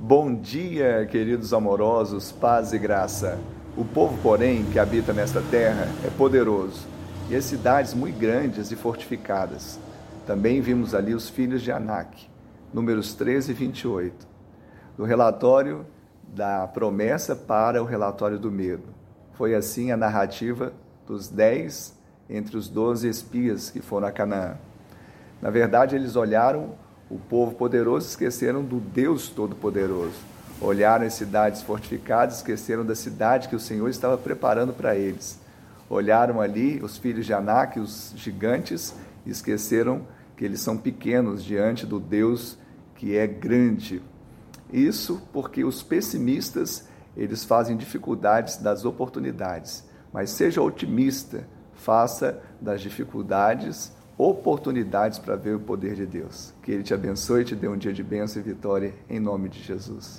Bom dia, queridos amorosos, paz e graça. O povo, porém, que habita nesta terra é poderoso, e as cidades muito grandes e fortificadas. Também vimos ali os filhos de Anak, números 13 e 28. Do relatório da promessa para o relatório do medo. Foi assim a narrativa dos dez entre os doze espias que foram a Canaã. Na verdade, eles olharam o povo poderoso esqueceram do Deus Todo-Poderoso. Olharam as cidades fortificadas, esqueceram da cidade que o Senhor estava preparando para eles. Olharam ali os filhos de Anak, os gigantes, e esqueceram que eles são pequenos diante do Deus que é grande. Isso porque os pessimistas, eles fazem dificuldades das oportunidades. Mas seja otimista, faça das dificuldades oportunidades para ver o poder de Deus. Que Ele te abençoe e te dê um dia de bênção e vitória em nome de Jesus.